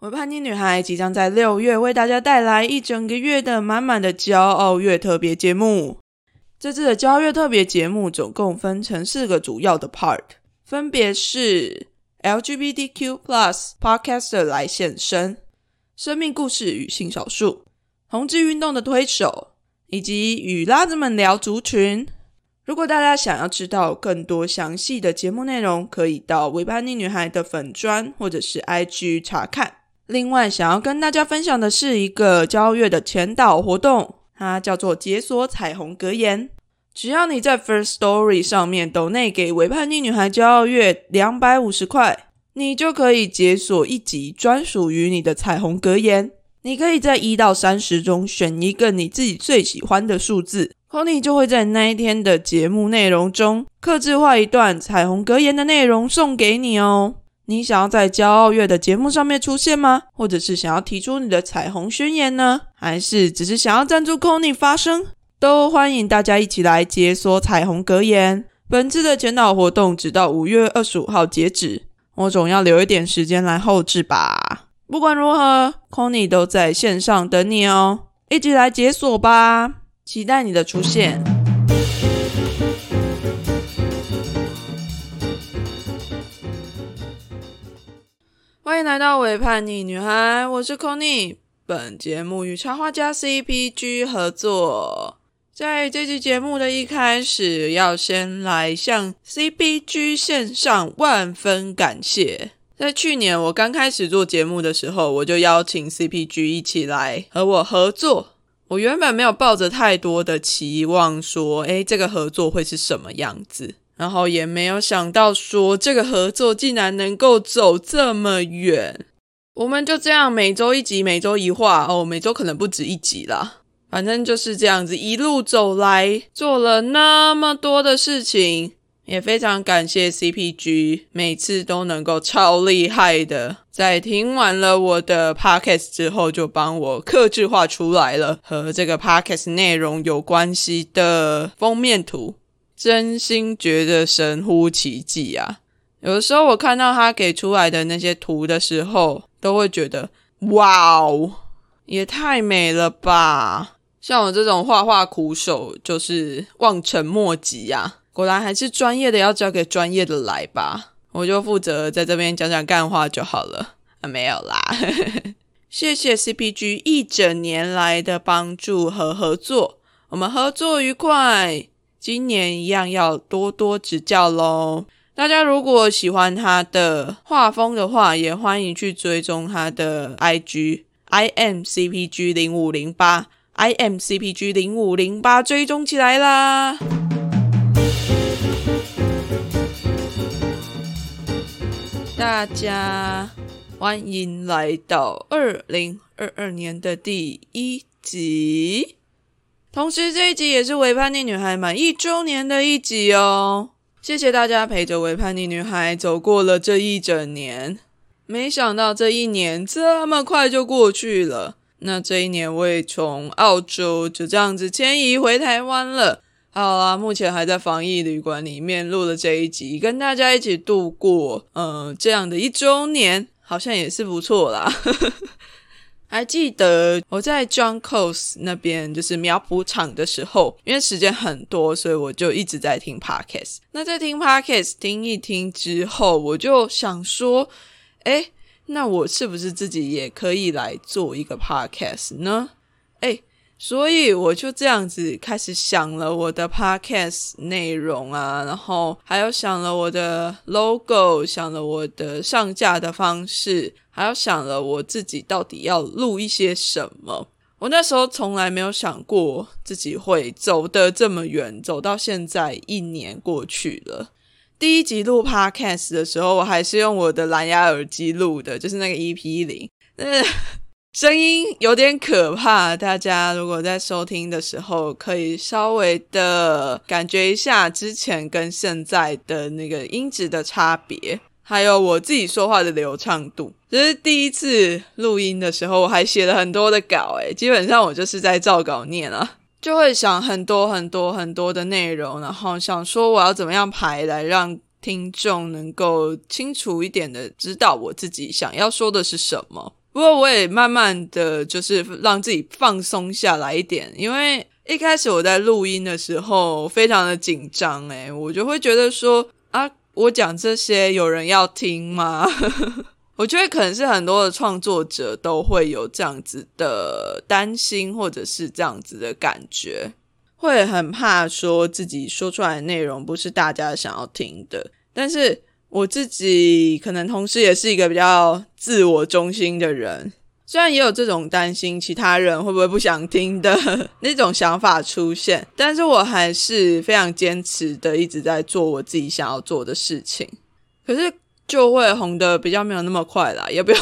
我叛逆女孩即将在六月为大家带来一整个月的满满的骄傲月特别节目。这次的骄傲月特别节目总共分成四个主要的 part，分别是 LGBTQ+ Podcaster 来现身、生命故事与性少数、同志运动的推手，以及与拉子们聊族群。如果大家想要知道更多详细的节目内容，可以到维叛逆女孩的粉砖或者是 IG 查看。另外，想要跟大家分享的是一个交月的前导活动，它叫做解锁彩虹格言。只要你在 First Story 上面抖内给维叛逆女孩骄傲月两百五十块，你就可以解锁一集专属于你的彩虹格言。你可以在一到三十中选一个你自己最喜欢的数字，Conny 就会在那一天的节目内容中，刻制化一段彩虹格言的内容送给你哦。你想要在骄傲月的节目上面出现吗？或者是想要提出你的彩虹宣言呢？还是只是想要赞助 Conny 发声？都欢迎大家一起来解锁彩虹格言。本次的前导活动直到五月二十五号截止，我总要留一点时间来后置吧。不管如何，Conny 都在线上等你哦，一起来解锁吧！期待你的出现。欢迎来到伪叛逆女孩，我是 Conny。本节目与插画家 CPG 合作。在这期节目的一开始，要先来向 CPG 献上万分感谢。在去年我刚开始做节目的时候，我就邀请 CPG 一起来和我合作。我原本没有抱着太多的期望，说，诶，这个合作会是什么样子。然后也没有想到说这个合作竟然能够走这么远，我们就这样每周一集，每周一话哦，每周可能不止一集啦，反正就是这样子一路走来，做了那么多的事情，也非常感谢 CPG，每次都能够超厉害的，在听完了我的 podcast 之后，就帮我克制化出来了和这个 podcast 内容有关系的封面图。真心觉得神乎其技啊！有的时候我看到他给出来的那些图的时候，都会觉得哇哦，也太美了吧！像我这种画画苦手，就是望尘莫及啊！果然还是专业的要交给专业的来吧，我就负责在这边讲讲干话就好了啊，没有啦！谢谢 CPG 一整年来的帮助和合作，我们合作愉快。今年一样要多多指教喽！大家如果喜欢他的画风的话，也欢迎去追踪他的 IG I M C P G 零五零八 I M C P G 零五零八追踪起来啦！大家欢迎来到二零二二年的第一集。同时，这一集也是《伪叛逆女孩》满一周年的一集哦！谢谢大家陪着《伪叛逆女孩》走过了这一整年。没想到这一年这么快就过去了。那这一年我也从澳洲就这样子迁移回台湾了。好啦，目前还在防疫旅馆里面录了这一集，跟大家一起度过，嗯，这样的一周年，好像也是不错啦。还记得我在 John Coles 那边，就是苗圃场的时候，因为时间很多，所以我就一直在听 podcast。那在听 podcast 听一听之后，我就想说，哎，那我是不是自己也可以来做一个 podcast 呢？哎。所以我就这样子开始想了我的 podcast 内容啊，然后还有想了我的 logo，想了我的上架的方式，还要想了我自己到底要录一些什么。我那时候从来没有想过自己会走得这么远，走到现在一年过去了。第一集录 podcast 的时候，我还是用我的蓝牙耳机录的，就是那个 EP 零。声音有点可怕，大家如果在收听的时候，可以稍微的感觉一下之前跟现在的那个音质的差别，还有我自己说话的流畅度。就是第一次录音的时候，我还写了很多的稿，诶基本上我就是在照稿念啊，就会想很多很多很多的内容，然后想说我要怎么样排来让听众能够清楚一点的知道我自己想要说的是什么。不不过我也慢慢的就是让自己放松下来一点，因为一开始我在录音的时候非常的紧张，诶，我就会觉得说啊，我讲这些有人要听吗？我觉得可能是很多的创作者都会有这样子的担心，或者是这样子的感觉，会很怕说自己说出来的内容不是大家想要听的。但是我自己可能同时也是一个比较自我中心的人，虽然也有这种担心其他人会不会不想听的 那种想法出现，但是我还是非常坚持的一直在做我自己想要做的事情。可是。就会红的比较没有那么快啦，也不要，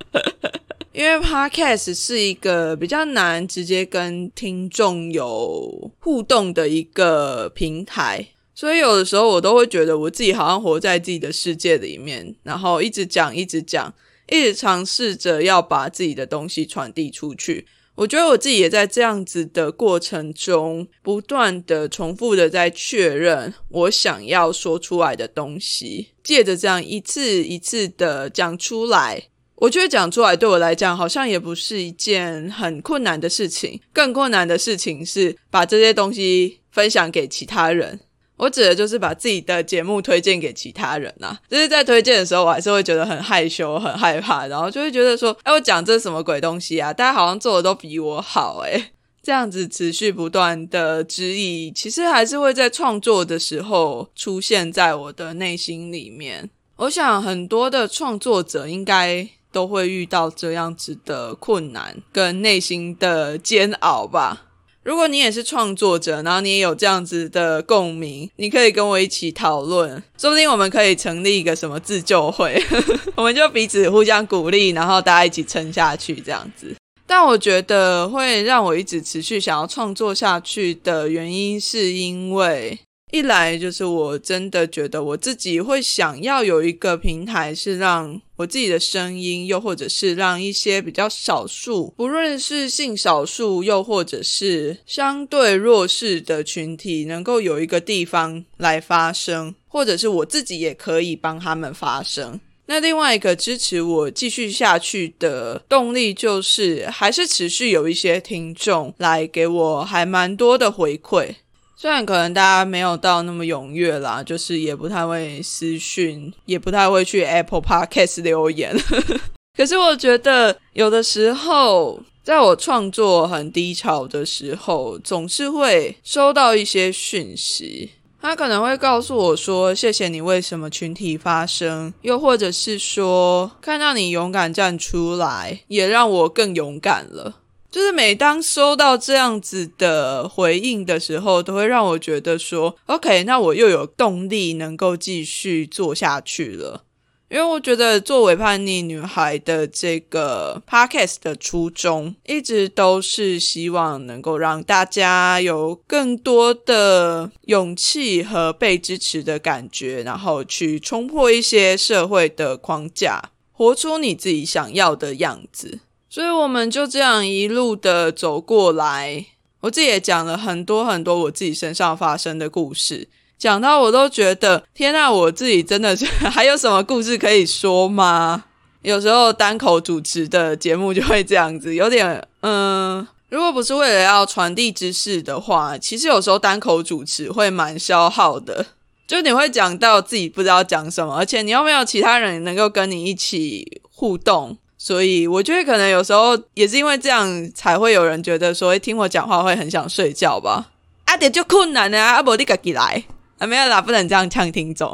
因为 Podcast 是一个比较难直接跟听众有互动的一个平台，所以有的时候我都会觉得我自己好像活在自己的世界里面，然后一直讲，一直讲，一直尝试着要把自己的东西传递出去。我觉得我自己也在这样子的过程中，不断的重复的在确认我想要说出来的东西，借着这样一次一次的讲出来，我觉得讲出来对我来讲好像也不是一件很困难的事情，更困难的事情是把这些东西分享给其他人。我指的就是把自己的节目推荐给其他人呐，就是在推荐的时候，我还是会觉得很害羞、很害怕，然后就会觉得说，哎，我讲这什么鬼东西啊？大家好像做的都比我好，哎，这样子持续不断的质疑，其实还是会在创作的时候出现在我的内心里面。我想很多的创作者应该都会遇到这样子的困难跟内心的煎熬吧。如果你也是创作者，然后你也有这样子的共鸣，你可以跟我一起讨论，说不定我们可以成立一个什么自救会，我们就彼此互相鼓励，然后大家一起撑下去这样子。但我觉得会让我一直持续想要创作下去的原因，是因为。一来就是我真的觉得我自己会想要有一个平台，是让我自己的声音，又或者是让一些比较少数，不论是性少数，又或者是相对弱势的群体，能够有一个地方来发声，或者是我自己也可以帮他们发声。那另外一个支持我继续下去的动力，就是还是持续有一些听众来给我还蛮多的回馈。虽然可能大家没有到那么踊跃啦，就是也不太会私讯，也不太会去 Apple Podcast 留言。可是我觉得有的时候，在我创作很低潮的时候，总是会收到一些讯息，他可能会告诉我说：“谢谢你为什么群体发声。”又或者是说：“看到你勇敢站出来，也让我更勇敢了。”就是每当收到这样子的回应的时候，都会让我觉得说，OK，那我又有动力能够继续做下去了。因为我觉得作为叛逆女孩的这个 podcast 的初衷，一直都是希望能够让大家有更多的勇气和被支持的感觉，然后去冲破一些社会的框架，活出你自己想要的样子。所以我们就这样一路的走过来，我自己也讲了很多很多我自己身上发生的故事，讲到我都觉得天呐，我自己真的是还有什么故事可以说吗？有时候单口主持的节目就会这样子，有点嗯，如果不是为了要传递知识的话，其实有时候单口主持会蛮消耗的，就你会讲到自己不知道讲什么，而且你又没有其他人能够跟你一起互动。所以我觉得可能有时候也是因为这样，才会有人觉得说听我讲话会很想睡觉吧？啊，点就困难啊，阿伯你自己来啊，没有啦，不能这样呛听众。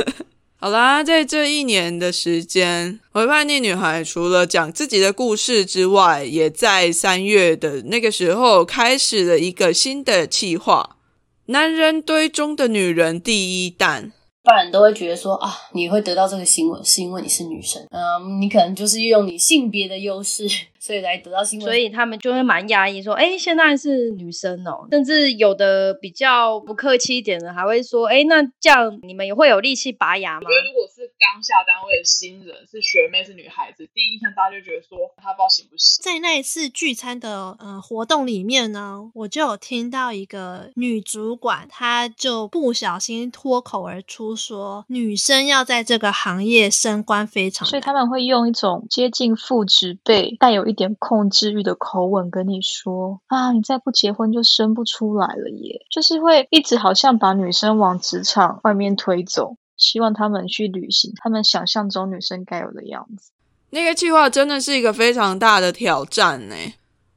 好啦，在这一年的时间，我叛逆女孩除了讲自己的故事之外，也在三月的那个时候开始了一个新的计划——男人堆中的女人第一弹。一般人都会觉得说啊，你会得到这个新闻是因为你是女生，嗯，你可能就是用你性别的优势，所以来得到新闻，所以他们就会蛮压抑，说，哎，现在是女生哦，甚至有的比较不客气一点的，还会说，哎，那这样你们也会有力气拔牙吗？我觉得如果是刚下的新人，是学妹，是女孩子，第一印象大家就觉得说她不知道行不行。在那一次聚餐的呃活动里面呢，我就有听到一个女主管，她就不小心脱口而出说，女生要在这个行业升官非常，所以他们会用一种接近父职辈、带有一点控制欲的口吻跟你说：“啊，你再不结婚就生不出来了耶！”就是会一直好像把女生往职场外面推走，希望他们去履行他们想象中女生该有的样子。那个计划真的是一个非常大的挑战呢。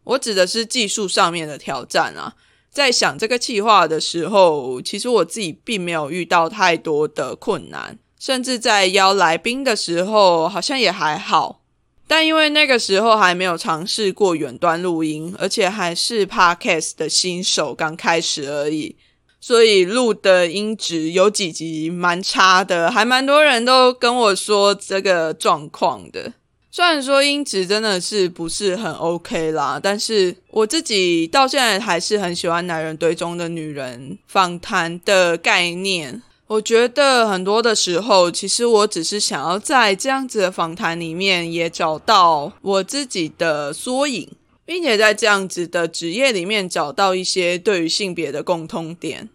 我指的是技术上面的挑战啊。在想这个计划的时候，其实我自己并没有遇到太多的困难，甚至在邀来宾的时候，好像也还好。但因为那个时候还没有尝试过远端录音，而且还是 Podcast 的新手刚开始而已，所以录的音质有几集蛮差的，还蛮多人都跟我说这个状况的。虽然说音质真的是不是很 OK 啦，但是我自己到现在还是很喜欢《男人堆中的女人》访谈的概念。我觉得很多的时候，其实我只是想要在这样子的访谈里面也找到我自己的缩影，并且在这样子的职业里面找到一些对于性别的共通点。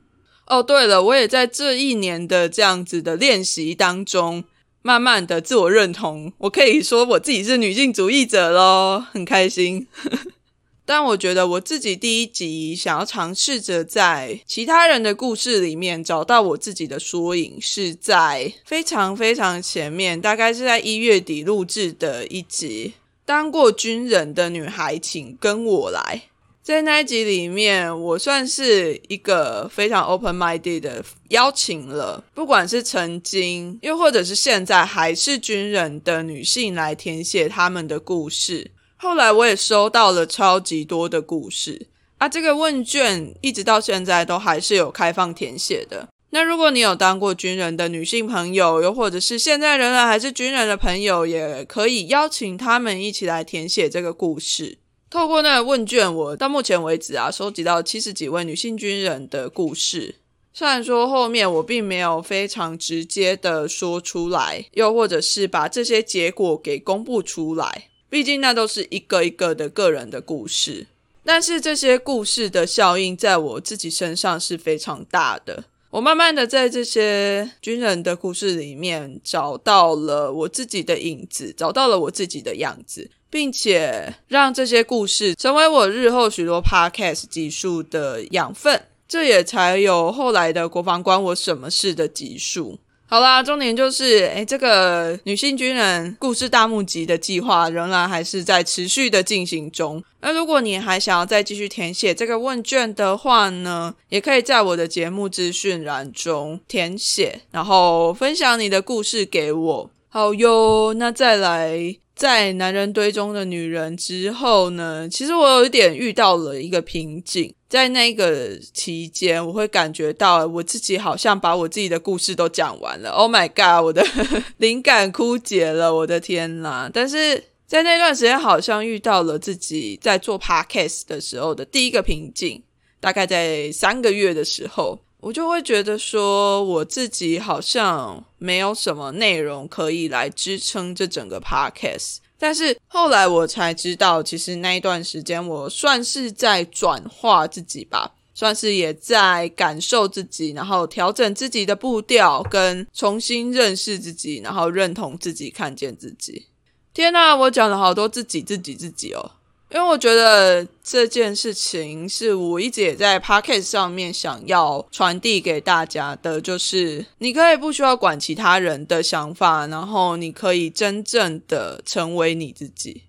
哦，对了，我也在这一年的这样子的练习当中，慢慢的自我认同，我可以说我自己是女性主义者喽，很开心。但我觉得我自己第一集想要尝试着在其他人的故事里面找到我自己的缩影，是在非常非常前面，大概是在一月底录制的一集。当过军人的女孩，请跟我来。在那一集里面，我算是一个非常 open minded 的邀请了，不管是曾经又或者是现在还是军人的女性来填写他们的故事。后来我也收到了超级多的故事啊！这个问卷一直到现在都还是有开放填写的。那如果你有当过军人的女性朋友，又或者是现在仍然还是军人的朋友，也可以邀请他们一起来填写这个故事。透过那个问卷，我到目前为止啊，收集到七十几位女性军人的故事。虽然说后面我并没有非常直接的说出来，又或者是把这些结果给公布出来。毕竟那都是一个一个的个人的故事，但是这些故事的效应在我自己身上是非常大的。我慢慢的在这些军人的故事里面找到了我自己的影子，找到了我自己的样子，并且让这些故事成为我日后许多 podcast 集数的养分。这也才有后来的国防关我什么事的集数。好啦，重点就是，诶这个女性军人故事大募集的计划仍然还是在持续的进行中。那如果你还想要再继续填写这个问卷的话呢，也可以在我的节目资讯栏中填写，然后分享你的故事给我。好哟，那再来。在男人堆中的女人之后呢，其实我有一点遇到了一个瓶颈。在那个期间，我会感觉到我自己好像把我自己的故事都讲完了。Oh my god，我的 灵感枯竭了，我的天呐！但是在那段时间，好像遇到了自己在做 podcast 的时候的第一个瓶颈，大概在三个月的时候。我就会觉得说，我自己好像没有什么内容可以来支撑这整个 podcast。但是后来我才知道，其实那一段时间我算是在转化自己吧，算是也在感受自己，然后调整自己的步调，跟重新认识自己，然后认同自己，看见自己。天呐，我讲了好多自己，自己，自己哦。因为我觉得这件事情是我一直也在 p o c k e t 上面想要传递给大家的，就是你可以不需要管其他人的想法，然后你可以真正的成为你自己。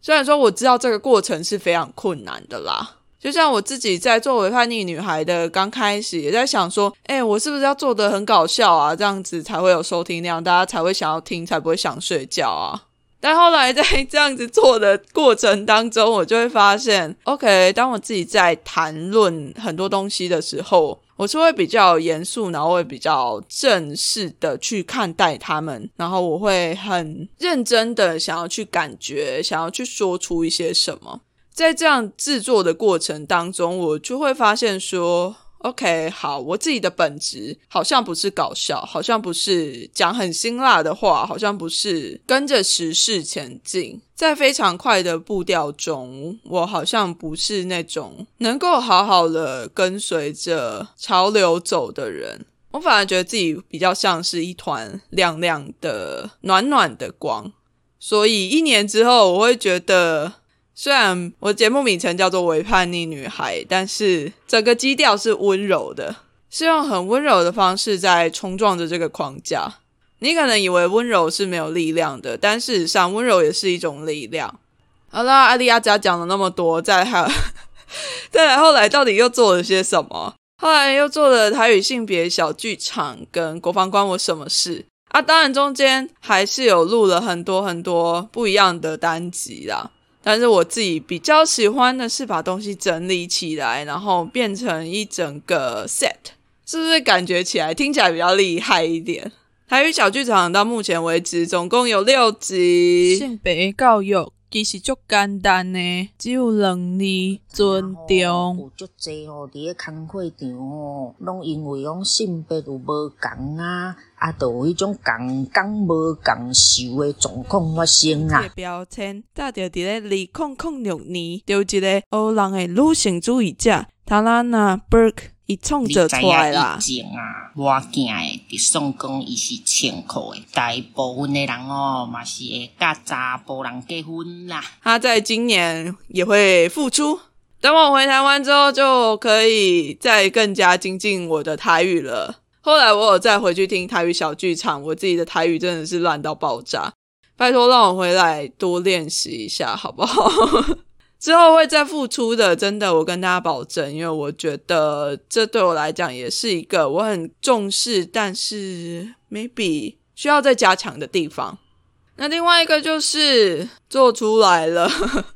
虽然说我知道这个过程是非常困难的啦，就像我自己在作为叛逆女孩的刚开始，也在想说，哎，我是不是要做的很搞笑啊，这样子才会有收听量，大家才会想要听，才不会想睡觉啊。但后来在这样子做的过程当中，我就会发现，OK，当我自己在谈论很多东西的时候，我是会比较严肃，然后会比较正式的去看待他们，然后我会很认真的想要去感觉，想要去说出一些什么。在这样制作的过程当中，我就会发现说。OK，好，我自己的本质好像不是搞笑，好像不是讲很辛辣的话，好像不是跟着时事前进，在非常快的步调中，我好像不是那种能够好好的跟随着潮流走的人。我反而觉得自己比较像是一团亮亮的、暖暖的光。所以一年之后，我会觉得。虽然我节目名称叫做《伪叛逆女孩》，但是整个基调是温柔的，是用很温柔的方式在冲撞着这个框架。你可能以为温柔是没有力量的，但事实上温柔也是一种力量。好啦，阿丽亚家讲了那么多，再还 再来后来到底又做了些什么？后来又做了台语性别小剧场跟国防关我什么事啊？当然中间还是有录了很多很多不一样的单集啦。但是我自己比较喜欢的是把东西整理起来，然后变成一整个 set，是不是感觉起来听起来比较厉害一点？台语小剧场到目前为止总共有六集。性别教育其实足简单呢，只有两字：尊重。有足济吼，伫咧工会场吼，拢因为讲性别有无共啊。啊，都有迄种共工无共受的状况发生啊！标签，早就伫咧二零零六年，有一个欧人的女性主义者，塔拉娜·伯克，伊创造出来啦。以前啊，我囝诶，伫算讲伊是穿裤诶，大部分的人哦，嘛是会甲查甫人结婚啦。他在今年也会复出，等我回台湾之后，就可以再更加精进我的台语了。后来我有再回去听台语小剧场，我自己的台语真的是烂到爆炸，拜托让我回来多练习一下好不好？之后会再付出的，真的，我跟大家保证，因为我觉得这对我来讲也是一个我很重视，但是 maybe 需要再加强的地方。那另外一个就是做出来了，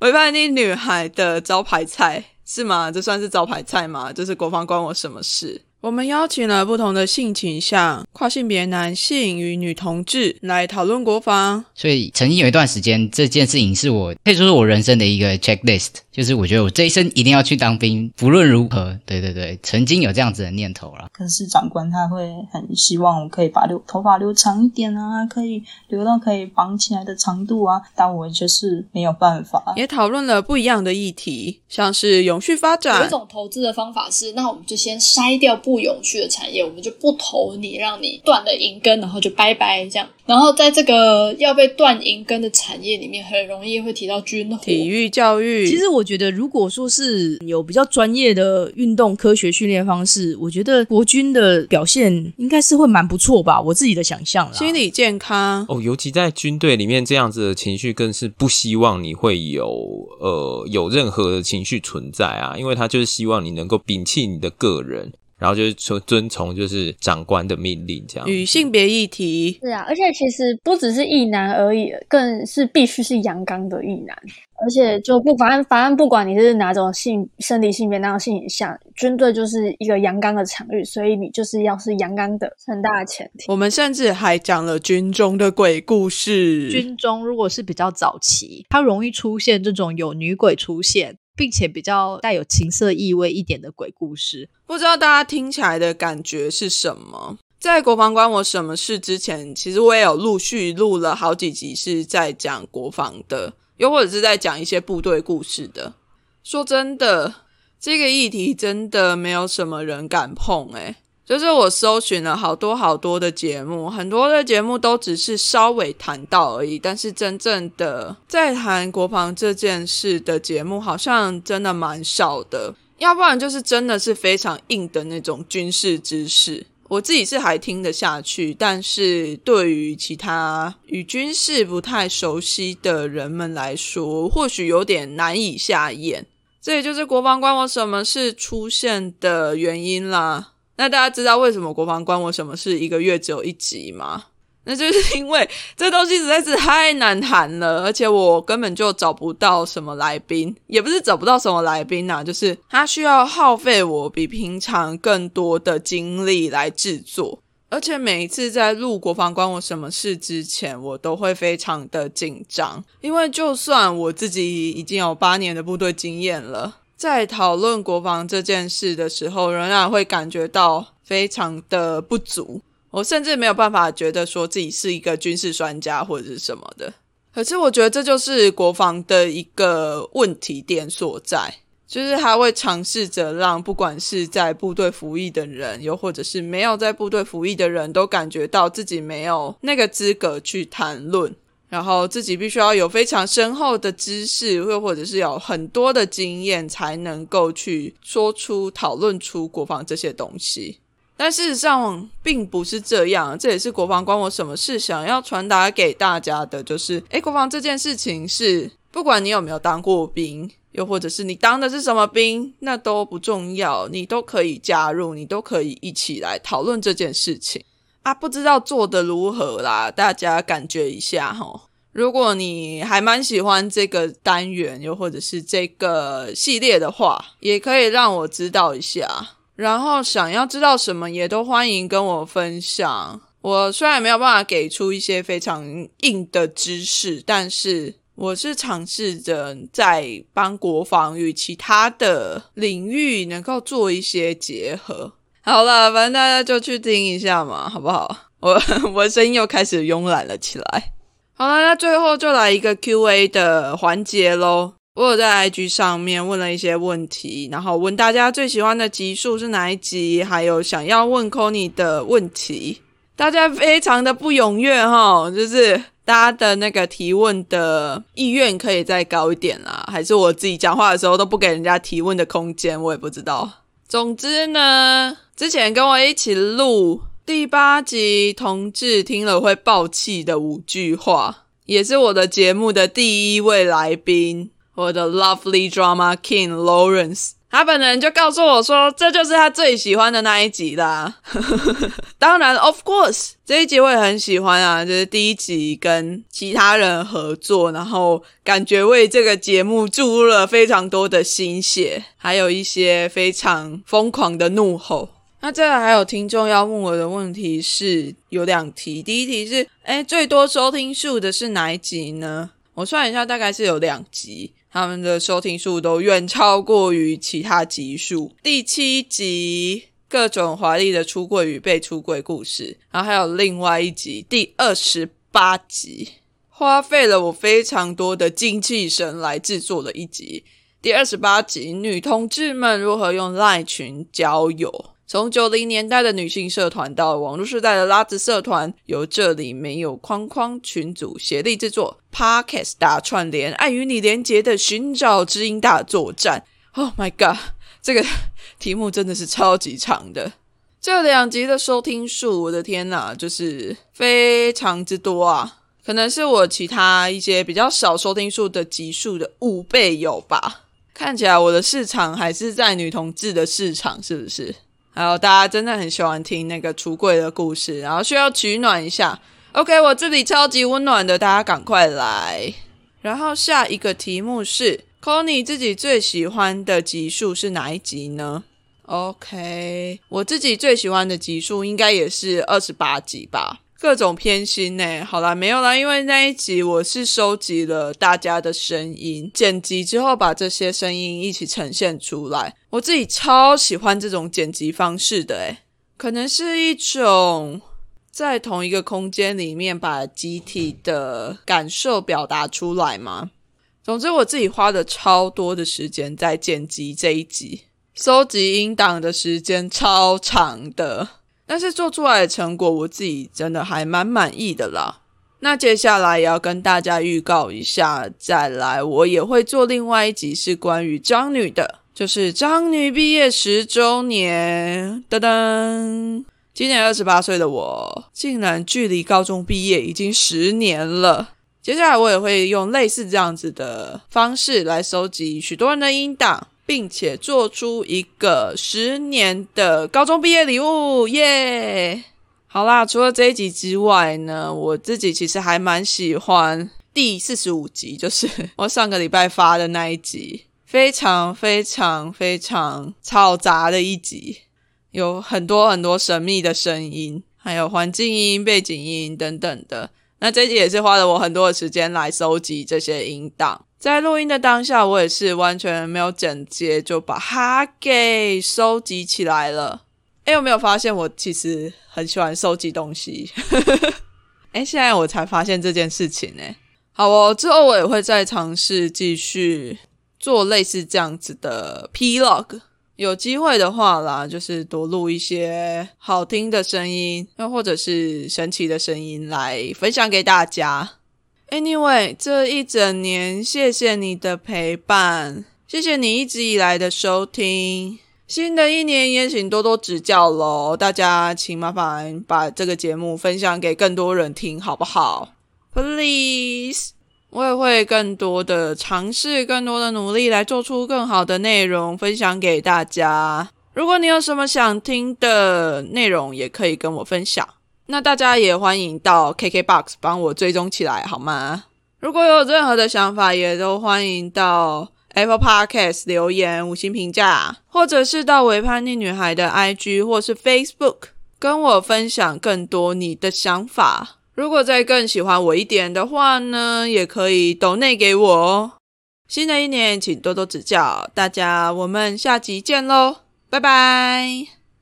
违叛逆女孩的招牌菜是吗？这算是招牌菜吗？就是国防关我什么事？我们邀请了不同的性倾向、跨性别男性与女同志来讨论国防。所以曾经有一段时间，这件事情是我可以说是我人生的一个 checklist，就是我觉得我这一生一定要去当兵，不论如何。对对对，曾经有这样子的念头了。可是长官他会很希望我可以把留头发留长一点啊，可以留到可以绑起来的长度啊，但我就是没有办法。也讨论了不一样的议题，像是永续发展。有一种投资的方法是，那我们就先筛掉。不永续的产业，我们就不投你，让你断了银根，然后就拜拜这样。然后在这个要被断银根的产业里面，很容易会提到军火、体育教育。其实我觉得，如果说是有比较专业的运动科学训练方式，我觉得国军的表现应该是会蛮不错吧。我自己的想象，心理健康哦，尤其在军队里面，这样子的情绪更是不希望你会有呃有任何的情绪存在啊，因为他就是希望你能够摒弃你的个人。然后就是说遵从就是长官的命令这样。与性别议题是啊，而且其实不只是异男而已，更是必须是阳刚的异男。而且就不反正反正不管你是哪种性生理性别那种性倾向，军队就是一个阳刚的场域，所以你就是要是阳刚的，很大的前提。我们甚至还讲了军中的鬼故事。军中如果是比较早期，它容易出现这种有女鬼出现。并且比较带有情色意味一点的鬼故事，不知道大家听起来的感觉是什么？在国防关我什么事之前，其实我也有陆续录了好几集是在讲国防的，又或者是在讲一些部队故事的。说真的，这个议题真的没有什么人敢碰，诶就是我搜寻了好多好多的节目，很多的节目都只是稍微谈到而已，但是真正的在谈国防这件事的节目，好像真的蛮少的。要不然就是真的是非常硬的那种军事知识，我自己是还听得下去，但是对于其他与军事不太熟悉的人们来说，或许有点难以下咽。这也就是国防关我什么事出现的原因啦。那大家知道为什么国防关我什么事一个月只有一集吗？那就是因为 这东西实在是太难谈了，而且我根本就找不到什么来宾，也不是找不到什么来宾呐，就是他需要耗费我比平常更多的精力来制作，而且每一次在录国防关我什么事之前，我都会非常的紧张，因为就算我自己已经有八年的部队经验了。在讨论国防这件事的时候，仍然会感觉到非常的不足。我甚至没有办法觉得说自己是一个军事专家或者是什么的。可是我觉得这就是国防的一个问题点所在，就是他会尝试着让不管是在部队服役的人，又或者是没有在部队服役的人都感觉到自己没有那个资格去谈论。然后自己必须要有非常深厚的知识，又或者是有很多的经验，才能够去说出、讨论出国防这些东西。但事实上并不是这样，这也是国防关我什么事想要传达给大家的，就是诶，国防这件事情是不管你有没有当过兵，又或者是你当的是什么兵，那都不重要，你都可以加入，你都可以一起来讨论这件事情。啊，不知道做的如何啦，大家感觉一下哈。如果你还蛮喜欢这个单元，又或者是这个系列的话，也可以让我知道一下。然后想要知道什么，也都欢迎跟我分享。我虽然没有办法给出一些非常硬的知识，但是我是尝试着在帮国防与其他的领域能够做一些结合。好了，反正大家就去听一下嘛，好不好？我 我声音又开始慵懒了起来。好了，那最后就来一个 Q&A 的环节喽。我有在 IG 上面问了一些问题，然后问大家最喜欢的集数是哪一集，还有想要问 c o n y 的问题。大家非常的不踊跃哈，就是大家的那个提问的意愿可以再高一点啦，还是我自己讲话的时候都不给人家提问的空间，我也不知道。总之呢。之前跟我一起录第八集，同志听了会爆气的五句话，也是我的节目的第一位来宾，我的 Lovely Drama King Lawrence。他本人就告诉我说，这就是他最喜欢的那一集啦。当然，Of course，这一集我也很喜欢啊，就是第一集跟其他人合作，然后感觉为这个节目注入了非常多的心血，还有一些非常疯狂的怒吼。那这还有听众要问我的问题是有两题，第一题是，哎，最多收听数的是哪一集呢？我算一下，大概是有两集。他们的收听数都远超过于其他集数。第七集各种华丽的出柜与被出柜故事，然后还有另外一集第二十八集，花费了我非常多的精气神来制作的一集。第二十八集，女同志们如何用赖群交友。从九零年代的女性社团到网络时代的拉子社团，由这里没有框框群组协力制作 Podcast 大串联，爱与你连结的寻找知音大作战。Oh my god，这个题目真的是超级长的。这两集的收听数，我的天呐，就是非常之多啊！可能是我其他一些比较少收听数的集数的五倍有吧。看起来我的市场还是在女同志的市场，是不是？还有大家真的很喜欢听那个橱柜的故事，然后需要取暖一下。OK，我这里超级温暖的，大家赶快来。然后下一个题目是 c o n y 自己最喜欢的集数是哪一集呢？OK，我自己最喜欢的集数应该也是二十八集吧。各种偏心呢？好啦，没有啦，因为那一集我是收集了大家的声音，剪辑之后把这些声音一起呈现出来。我自己超喜欢这种剪辑方式的，诶可能是一种在同一个空间里面把集体的感受表达出来吗？总之，我自己花了超多的时间在剪辑这一集，收集音档的时间超长的。但是做出来的成果，我自己真的还蛮满意的啦。那接下来也要跟大家预告一下，再来我也会做另外一集是关于张女的，就是张女毕业十周年。噔噔，今年二十八岁的我，竟然距离高中毕业已经十年了。接下来我也会用类似这样子的方式来收集许多人的音档。并且做出一个十年的高中毕业礼物，耶！好啦，除了这一集之外呢，我自己其实还蛮喜欢第四十五集，就是我上个礼拜发的那一集，非常非常非常嘈杂的一集，有很多很多神秘的声音，还有环境音、背景音等等的。那这集也是花了我很多的时间来收集这些音档，在录音的当下，我也是完全没有剪接，就把它给收集起来了。哎，有没有发现我其实很喜欢收集东西？哎，现在我才发现这件事情呢。好哦，之后我也会再尝试继续做类似这样子的 Plog。有机会的话啦，就是多录一些好听的声音，又或者是神奇的声音来分享给大家。Anyway，这一整年谢谢你的陪伴，谢谢你一直以来的收听。新的一年也请多多指教喽，大家请麻烦把这个节目分享给更多人听，好不好？Please。我也会更多的尝试，更多的努力来做出更好的内容分享给大家。如果你有什么想听的内容，也可以跟我分享。那大家也欢迎到 KKBOX 帮我追踪起来，好吗？如果有任何的想法，也都欢迎到 Apple Podcast 留言五星评价，或者是到维叛逆女孩的 IG 或是 Facebook 跟我分享更多你的想法。如果再更喜欢我一点的话呢，也可以抖内给我哦。新的一年，请多多指教，大家，我们下集见喽，拜拜。